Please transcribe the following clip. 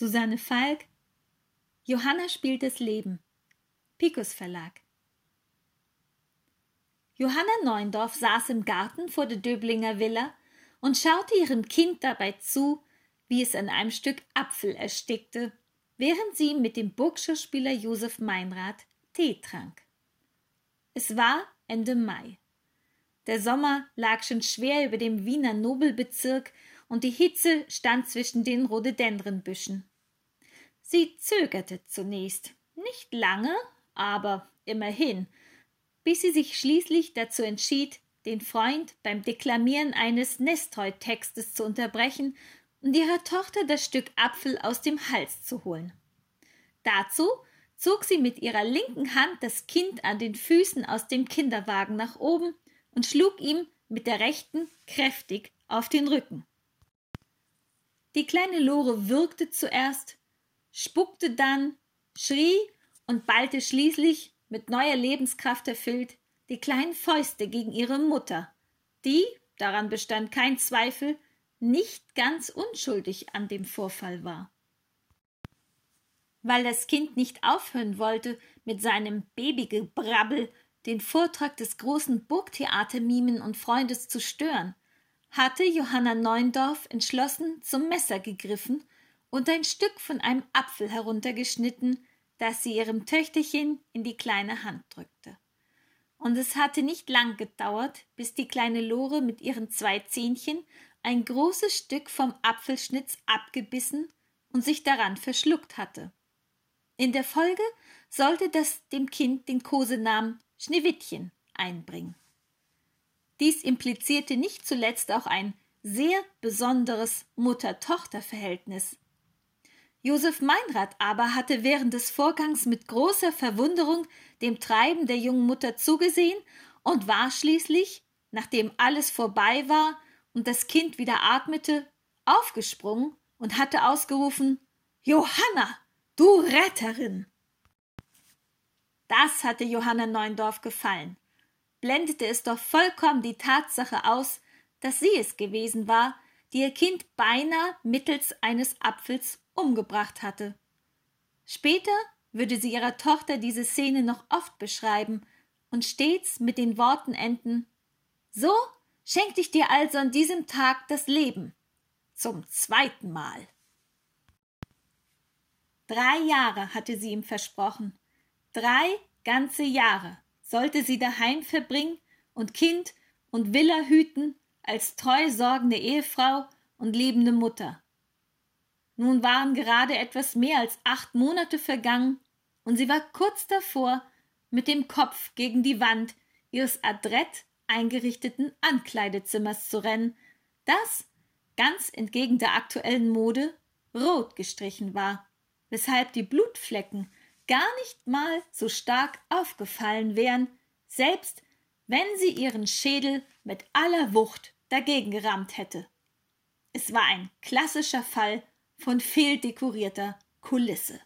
Susanne Falk Johanna spielt das Leben Picus Verlag Johanna Neundorf saß im Garten vor der Döblinger Villa und schaute ihrem Kind dabei zu, wie es an einem Stück Apfel erstickte, während sie mit dem Burgschauspieler Josef Meinrad Tee trank. Es war Ende Mai. Der Sommer lag schon schwer über dem Wiener Nobelbezirk und die Hitze stand zwischen den Rhododendrenbüschen. Sie zögerte zunächst, nicht lange, aber immerhin, bis sie sich schließlich dazu entschied, den Freund beim Deklamieren eines Nestoi-Textes zu unterbrechen und ihrer Tochter das Stück Apfel aus dem Hals zu holen. Dazu zog sie mit ihrer linken Hand das Kind an den Füßen aus dem Kinderwagen nach oben und schlug ihm mit der rechten kräftig auf den Rücken. Die kleine Lore würgte zuerst, spuckte dann, schrie und ballte schließlich, mit neuer Lebenskraft erfüllt, die kleinen Fäuste gegen ihre Mutter, die, daran bestand kein Zweifel, nicht ganz unschuldig an dem Vorfall war. Weil das Kind nicht aufhören wollte, mit seinem Babygebrabbel den Vortrag des großen Burgtheatermimen und Freundes zu stören, hatte Johanna Neundorf entschlossen zum Messer gegriffen und ein Stück von einem Apfel heruntergeschnitten, das sie ihrem Töchterchen in die kleine Hand drückte. Und es hatte nicht lang gedauert, bis die kleine Lore mit ihren zwei Zähnchen ein großes Stück vom Apfelschnitz abgebissen und sich daran verschluckt hatte. In der Folge sollte das dem Kind den Kosenamen Schneewittchen einbringen. Dies implizierte nicht zuletzt auch ein sehr besonderes Mutter-Tochter-Verhältnis. Josef Meinrad aber hatte während des Vorgangs mit großer Verwunderung dem Treiben der jungen Mutter zugesehen und war schließlich, nachdem alles vorbei war und das Kind wieder atmete, aufgesprungen und hatte ausgerufen Johanna, du Retterin. Das hatte Johanna Neundorf gefallen blendete es doch vollkommen die Tatsache aus, dass sie es gewesen war, die ihr Kind beinahe mittels eines Apfels umgebracht hatte. Später würde sie ihrer Tochter diese Szene noch oft beschreiben und stets mit den Worten enden So schenkte ich dir also an diesem Tag das Leben. Zum zweiten Mal. Drei Jahre hatte sie ihm versprochen. Drei ganze Jahre sollte sie daheim verbringen und Kind und Villa hüten als treu sorgende Ehefrau und liebende Mutter. Nun waren gerade etwas mehr als acht Monate vergangen, und sie war kurz davor, mit dem Kopf gegen die Wand ihres adrett eingerichteten Ankleidezimmers zu rennen, das, ganz entgegen der aktuellen Mode, rot gestrichen war, weshalb die Blutflecken gar nicht mal so stark aufgefallen wären, selbst wenn sie ihren Schädel mit aller Wucht dagegen gerammt hätte. Es war ein klassischer Fall von fehldekorierter Kulisse.